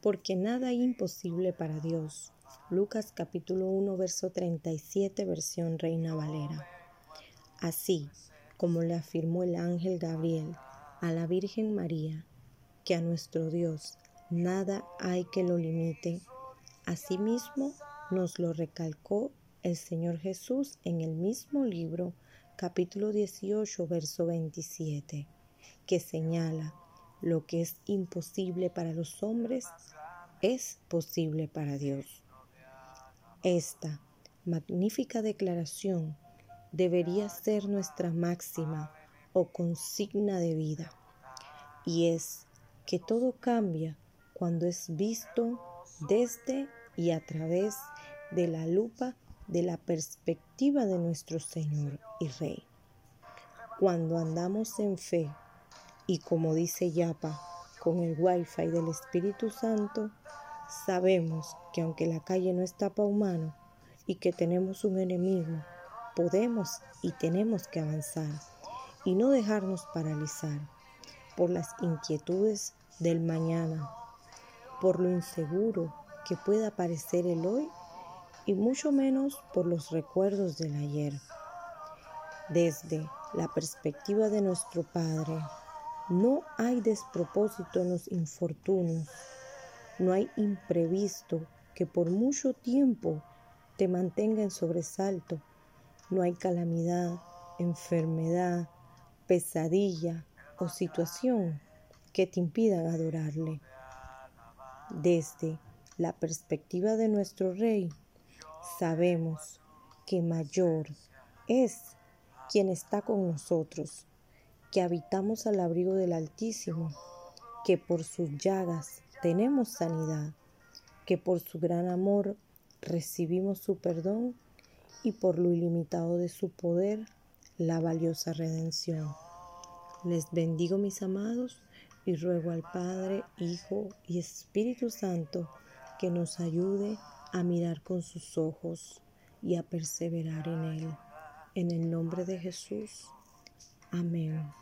porque nada hay imposible para Dios. Lucas capítulo 1, verso 37, versión Reina Valera. Así como le afirmó el ángel Gabriel a la Virgen María, que a nuestro Dios nada hay que lo limite, asimismo nos lo recalcó el Señor Jesús en el mismo libro, capítulo 18, verso 27, que señala lo que es imposible para los hombres es posible para Dios. Esta magnífica declaración debería ser nuestra máxima o consigna de vida, y es que todo cambia cuando es visto desde y a través de la lupa de la perspectiva de nuestro Señor y Rey. Cuando andamos en fe y como dice Yapa, con el wifi del Espíritu Santo, sabemos que aunque la calle no está para humano y que tenemos un enemigo, podemos y tenemos que avanzar y no dejarnos paralizar por las inquietudes del mañana, por lo inseguro que pueda parecer el hoy y mucho menos por los recuerdos del ayer. Desde la perspectiva de nuestro Padre, no hay despropósito en los infortunios, no hay imprevisto que por mucho tiempo te mantenga en sobresalto, no hay calamidad, enfermedad, pesadilla o situación que te impidan adorarle. Desde la perspectiva de nuestro Rey, sabemos que mayor es quien está con nosotros, que habitamos al abrigo del Altísimo, que por sus llagas tenemos sanidad, que por su gran amor recibimos su perdón y por lo ilimitado de su poder la valiosa redención. Les bendigo mis amados y ruego al Padre, Hijo y Espíritu Santo que nos ayude a mirar con sus ojos y a perseverar en Él. En el nombre de Jesús. Amin.